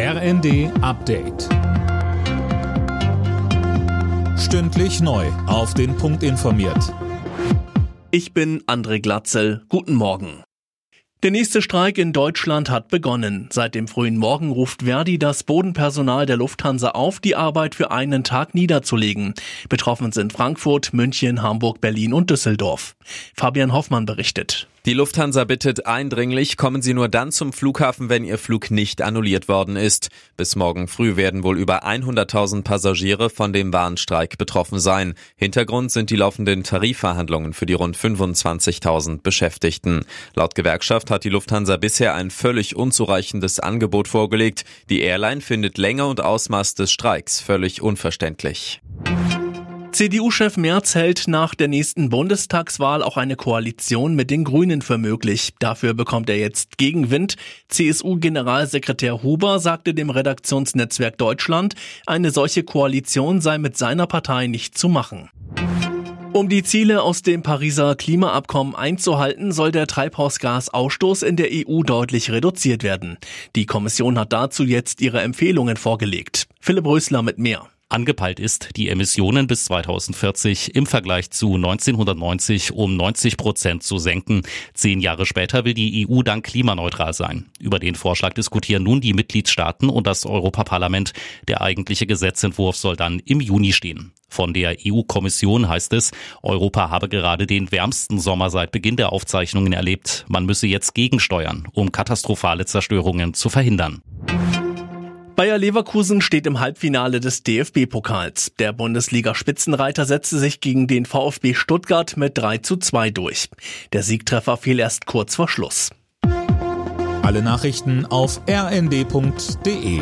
RND Update. Stündlich neu. Auf den Punkt informiert. Ich bin André Glatzel. Guten Morgen. Der nächste Streik in Deutschland hat begonnen. Seit dem frühen Morgen ruft Verdi das Bodenpersonal der Lufthansa auf, die Arbeit für einen Tag niederzulegen. Betroffen sind Frankfurt, München, Hamburg, Berlin und Düsseldorf. Fabian Hoffmann berichtet. Die Lufthansa bittet eindringlich, kommen Sie nur dann zum Flughafen, wenn Ihr Flug nicht annulliert worden ist. Bis morgen früh werden wohl über 100.000 Passagiere von dem Warnstreik betroffen sein. Hintergrund sind die laufenden Tarifverhandlungen für die rund 25.000 Beschäftigten. Laut Gewerkschaft hat die Lufthansa bisher ein völlig unzureichendes Angebot vorgelegt. Die Airline findet Länge und Ausmaß des Streiks völlig unverständlich. CDU-Chef Merz hält nach der nächsten Bundestagswahl auch eine Koalition mit den Grünen für möglich. Dafür bekommt er jetzt Gegenwind. CSU-Generalsekretär Huber sagte dem Redaktionsnetzwerk Deutschland, eine solche Koalition sei mit seiner Partei nicht zu machen. Um die Ziele aus dem Pariser Klimaabkommen einzuhalten, soll der Treibhausgasausstoß in der EU deutlich reduziert werden. Die Kommission hat dazu jetzt ihre Empfehlungen vorgelegt. Philipp Rösler mit mehr. Angepeilt ist, die Emissionen bis 2040 im Vergleich zu 1990 um 90 Prozent zu senken. Zehn Jahre später will die EU dann klimaneutral sein. Über den Vorschlag diskutieren nun die Mitgliedstaaten und das Europaparlament. Der eigentliche Gesetzentwurf soll dann im Juni stehen. Von der EU-Kommission heißt es, Europa habe gerade den wärmsten Sommer seit Beginn der Aufzeichnungen erlebt. Man müsse jetzt gegensteuern, um katastrophale Zerstörungen zu verhindern. Bayer Leverkusen steht im Halbfinale des DFB-Pokals. Der Bundesliga-Spitzenreiter setzte sich gegen den VfB Stuttgart mit 3 zu 2 durch. Der Siegtreffer fiel erst kurz vor Schluss. Alle Nachrichten auf rnd.de